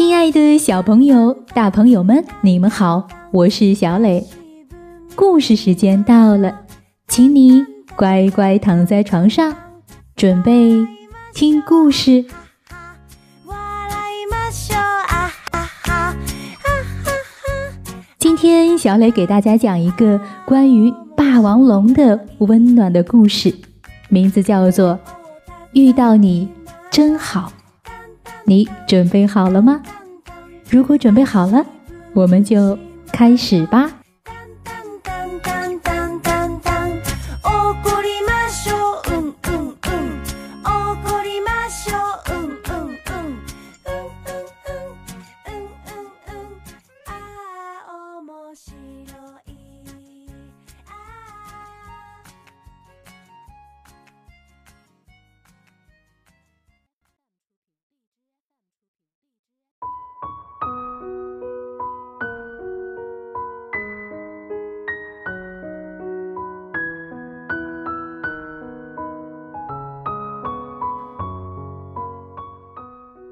亲爱的小朋友、大朋友们，你们好，我是小磊。故事时间到了，请你乖乖躺在床上，准备听故事。今天小磊给大家讲一个关于霸王龙的温暖的故事，名字叫做《遇到你真好》。你准备好了吗？如果准备好了，我们就开始吧。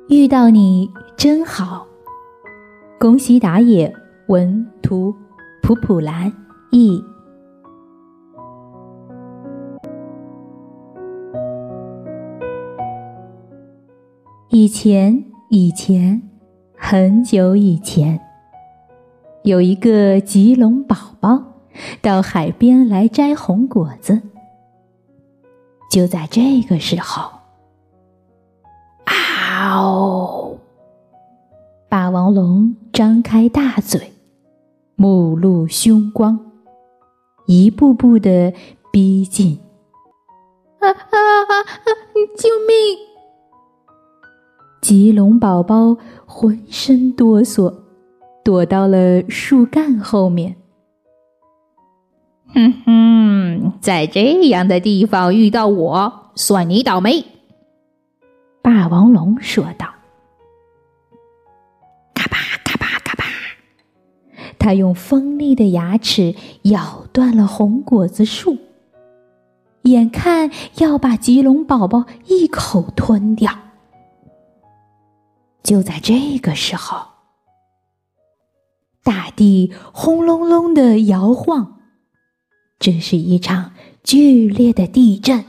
遇到你真好，恭喜打野文图普普兰译。以前，以前，很久以前，有一个棘龙宝宝到海边来摘红果子。就在这个时候。嗷！霸王龙张开大嘴，目露凶光，一步步的逼近。啊啊啊！救命！棘龙宝宝浑身哆嗦，躲到了树干后面。哼哼，在这样的地方遇到我，算你倒霉。霸王龙说道：“嘎巴嘎巴嘎巴！”他用锋利的牙齿咬断了红果子树，眼看要把棘龙宝宝一口吞掉。就在这个时候，大地轰隆隆的摇晃，这是一场剧烈的地震。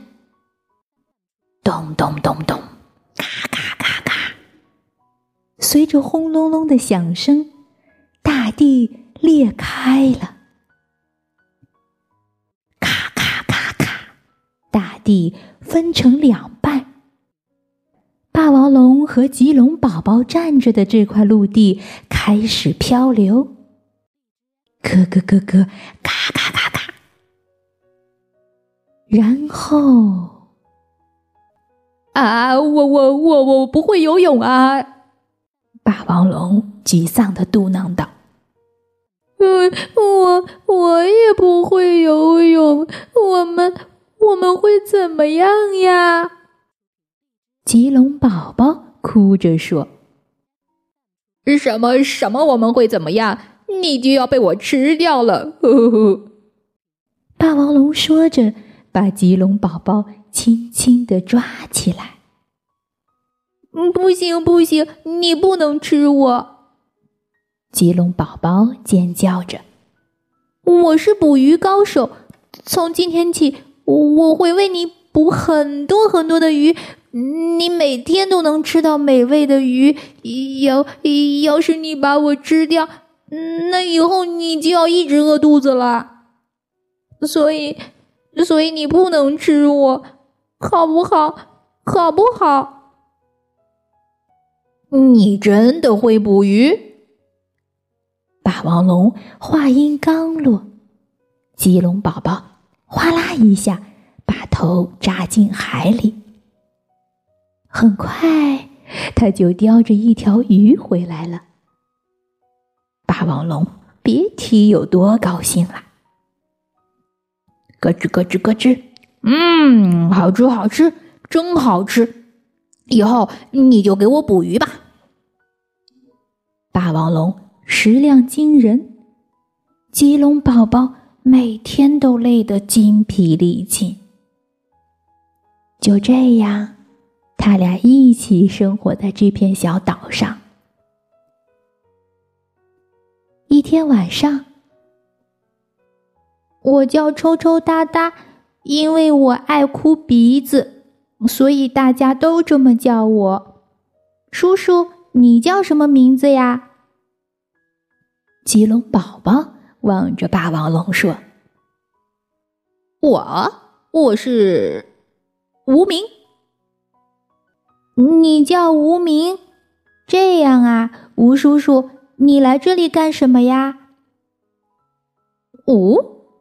咚咚咚咚。随着轰隆隆的响声，大地裂开了。咔咔咔咔！大地分成两半。霸王龙和棘龙宝宝站着的这块陆地开始漂流。咯咯咯咯！咔咔咔咔！然后。啊！我我我我不会游泳啊！霸王龙沮丧的嘟囔道：“嗯，我我也不会游泳，我们我们会怎么样呀？”棘龙宝宝哭着说：“什么什么？我们会怎么样？你就要被我吃掉了！”呵呵。霸王龙说着，把棘龙宝宝。轻轻的抓起来。嗯，不行不行，你不能吃我！棘龙宝宝尖叫着：“我是捕鱼高手，从今天起，我会为你捕很多很多的鱼，你每天都能吃到美味的鱼。要要是你把我吃掉，那以后你就要一直饿肚子了。所以，所以你不能吃我。”好不好？好不好？你真的会捕鱼？霸王龙话音刚落，棘龙宝宝哗啦一下把头扎进海里。很快，他就叼着一条鱼回来了。霸王龙别提有多高兴了，咯吱咯吱咯吱。嗯，好吃好吃，真好吃！以后你就给我捕鱼吧。霸王龙食量惊人，棘龙宝宝每天都累得精疲力尽。就这样，他俩一起生活在这片小岛上，一天晚上，我叫抽抽搭搭，因为我爱哭鼻子，所以大家都这么叫我。叔叔，你叫什么名字呀？棘龙宝宝望着霸王龙说：“我，我是无名。你叫无名？这样啊，吴叔叔，你来这里干什么呀？”吴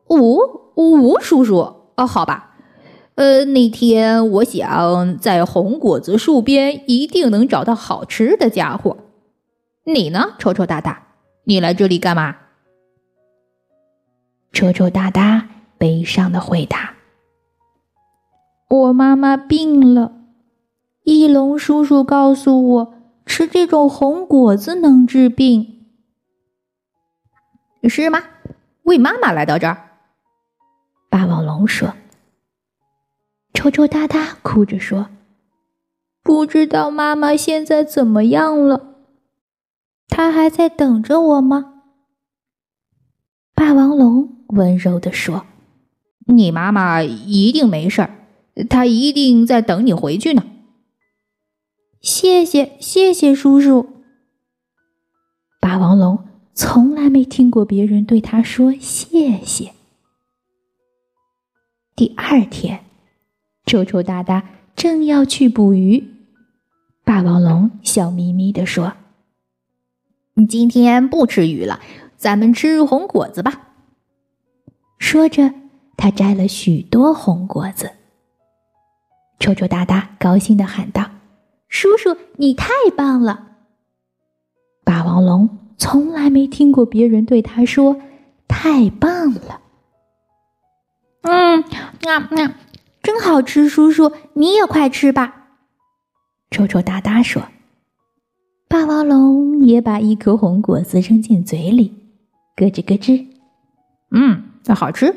吴吴叔叔，哦，好吧，呃，那天我想在红果子树边一定能找到好吃的家伙。你呢，抽抽大大？你来这里干嘛？抽抽大大悲伤的回答：“我妈妈病了，翼龙叔叔告诉我，吃这种红果子能治病，是吗？为妈妈来到这儿。”霸王龙说：“抽抽搭搭哭着说，不知道妈妈现在怎么样了。”她还在等着我吗？霸王龙温柔地说：“你妈妈一定没事儿，她一定在等你回去呢。”谢谢，谢谢叔叔。霸王龙从来没听过别人对他说谢谢。第二天，臭臭哒哒正要去捕鱼，霸王龙笑眯眯地说。你今天不吃鱼了，咱们吃红果子吧。说着，他摘了许多红果子。臭臭哒哒高兴的喊道：“叔叔，你太棒了！”霸王龙从来没听过别人对他说“太棒了”。嗯，啊啊，真好吃！叔叔，你也快吃吧。抽抽哒哒说。霸王龙也把一颗红果子扔进嘴里，咯吱咯吱，嗯，好吃，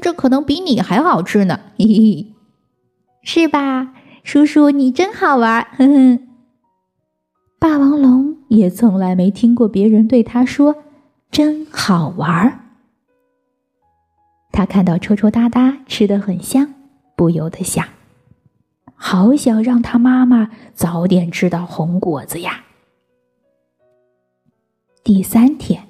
这可能比你还好吃呢，嘿嘿，是吧？叔叔，你真好玩，哼哼。霸王龙也从来没听过别人对他说“真好玩”。他看到抽抽搭搭吃的很香，不由得想：好想让他妈妈早点吃到红果子呀。第三天，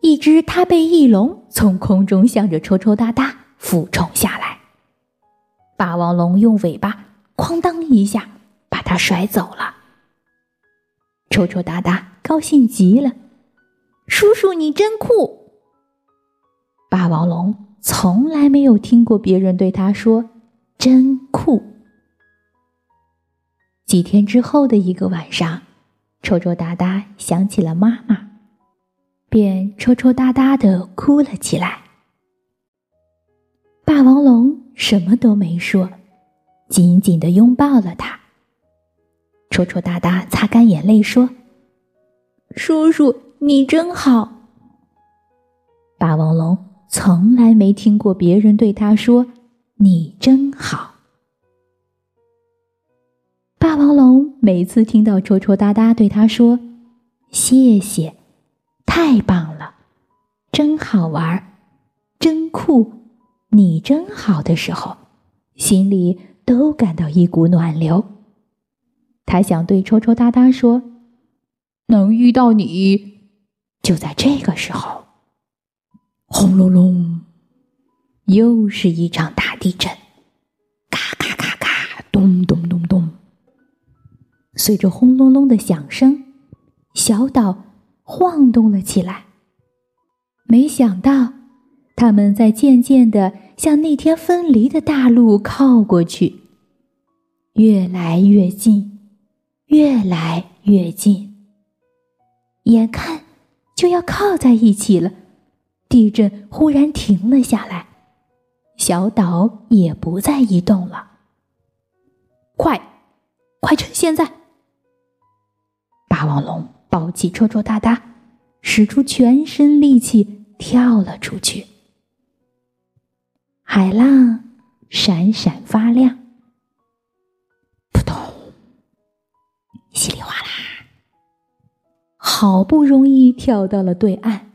一只踏背翼龙从空中向着抽抽搭搭俯冲下来。霸王龙用尾巴“哐当”一下把它甩走了。抽抽搭搭高兴极了：“叔叔，你真酷！”霸王龙从来没有听过别人对他说“真酷”。几天之后的一个晚上。抽抽搭搭想起了妈妈，便抽抽搭搭的哭了起来。霸王龙什么都没说，紧紧的拥抱了他。抽抽搭搭擦干眼泪说：“叔叔，你真好。”霸王龙从来没听过别人对他说“你真好”。霸王龙每次听到抽抽哒哒对他说“谢谢，太棒了，真好玩，真酷，你真好”的时候，心里都感到一股暖流。他想对抽抽哒哒说：“能遇到你。”就在这个时候，轰隆隆，又是一场大地震，咔咔咔咔，咚咚咚咚。随着轰隆隆的响声，小岛晃动了起来。没想到，他们在渐渐的向那天分离的大陆靠过去，越来越近，越来越近，眼看就要靠在一起了。地震忽然停了下来，小岛也不再移动了。快，快趁现在！霸王龙抱起戳戳哒哒，使出全身力气跳了出去。海浪闪闪发亮，扑通，稀里哗啦，好不容易跳到了对岸。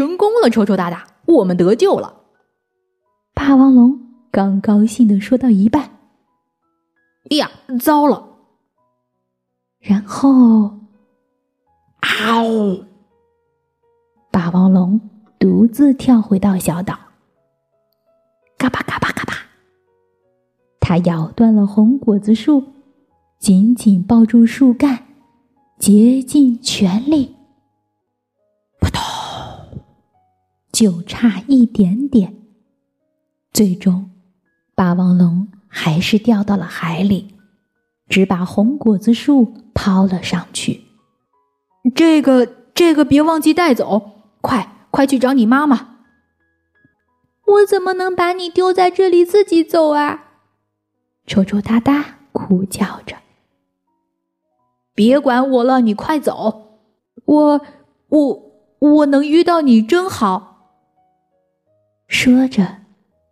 成功了，臭臭大大，我们得救了！霸王龙刚高兴的说到一半，哎呀，糟了！然后，嗷！霸王龙独自跳回到小岛，嘎巴嘎巴嘎巴，他咬断了红果子树，紧紧抱住树干，竭尽全力。就差一点点，最终，霸王龙还是掉到了海里，只把红果子树。抛了上去，这个这个别忘记带走，快快去找你妈妈！我怎么能把你丢在这里自己走啊？抽抽哒哒哭叫着。别管我了，你快走！我我我能遇到你真好。说着，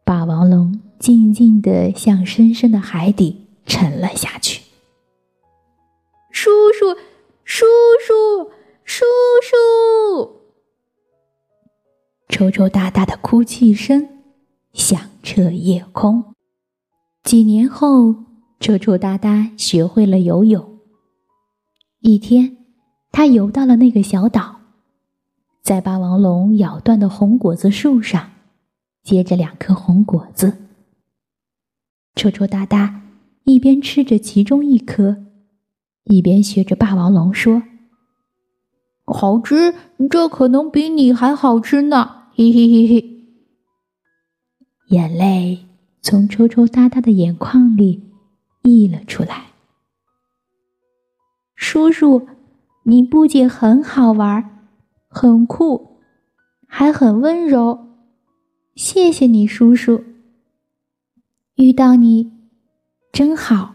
霸王龙静静地向深深的海底沉了下去。叔叔，叔叔，叔叔！抽抽搭搭的哭泣声响彻夜空。几年后，抽抽搭搭学会了游泳。一天，他游到了那个小岛，在霸王龙咬断的红果子树上，结着两颗红果子。抽抽搭搭一边吃着其中一颗。一边学着霸王龙说：“好吃，这可能比你还好吃呢！”嘿嘿嘿嘿，眼泪从抽抽搭搭的眼眶里溢了出来。叔叔，你不仅很好玩，很酷，还很温柔。谢谢你，叔叔。遇到你真好。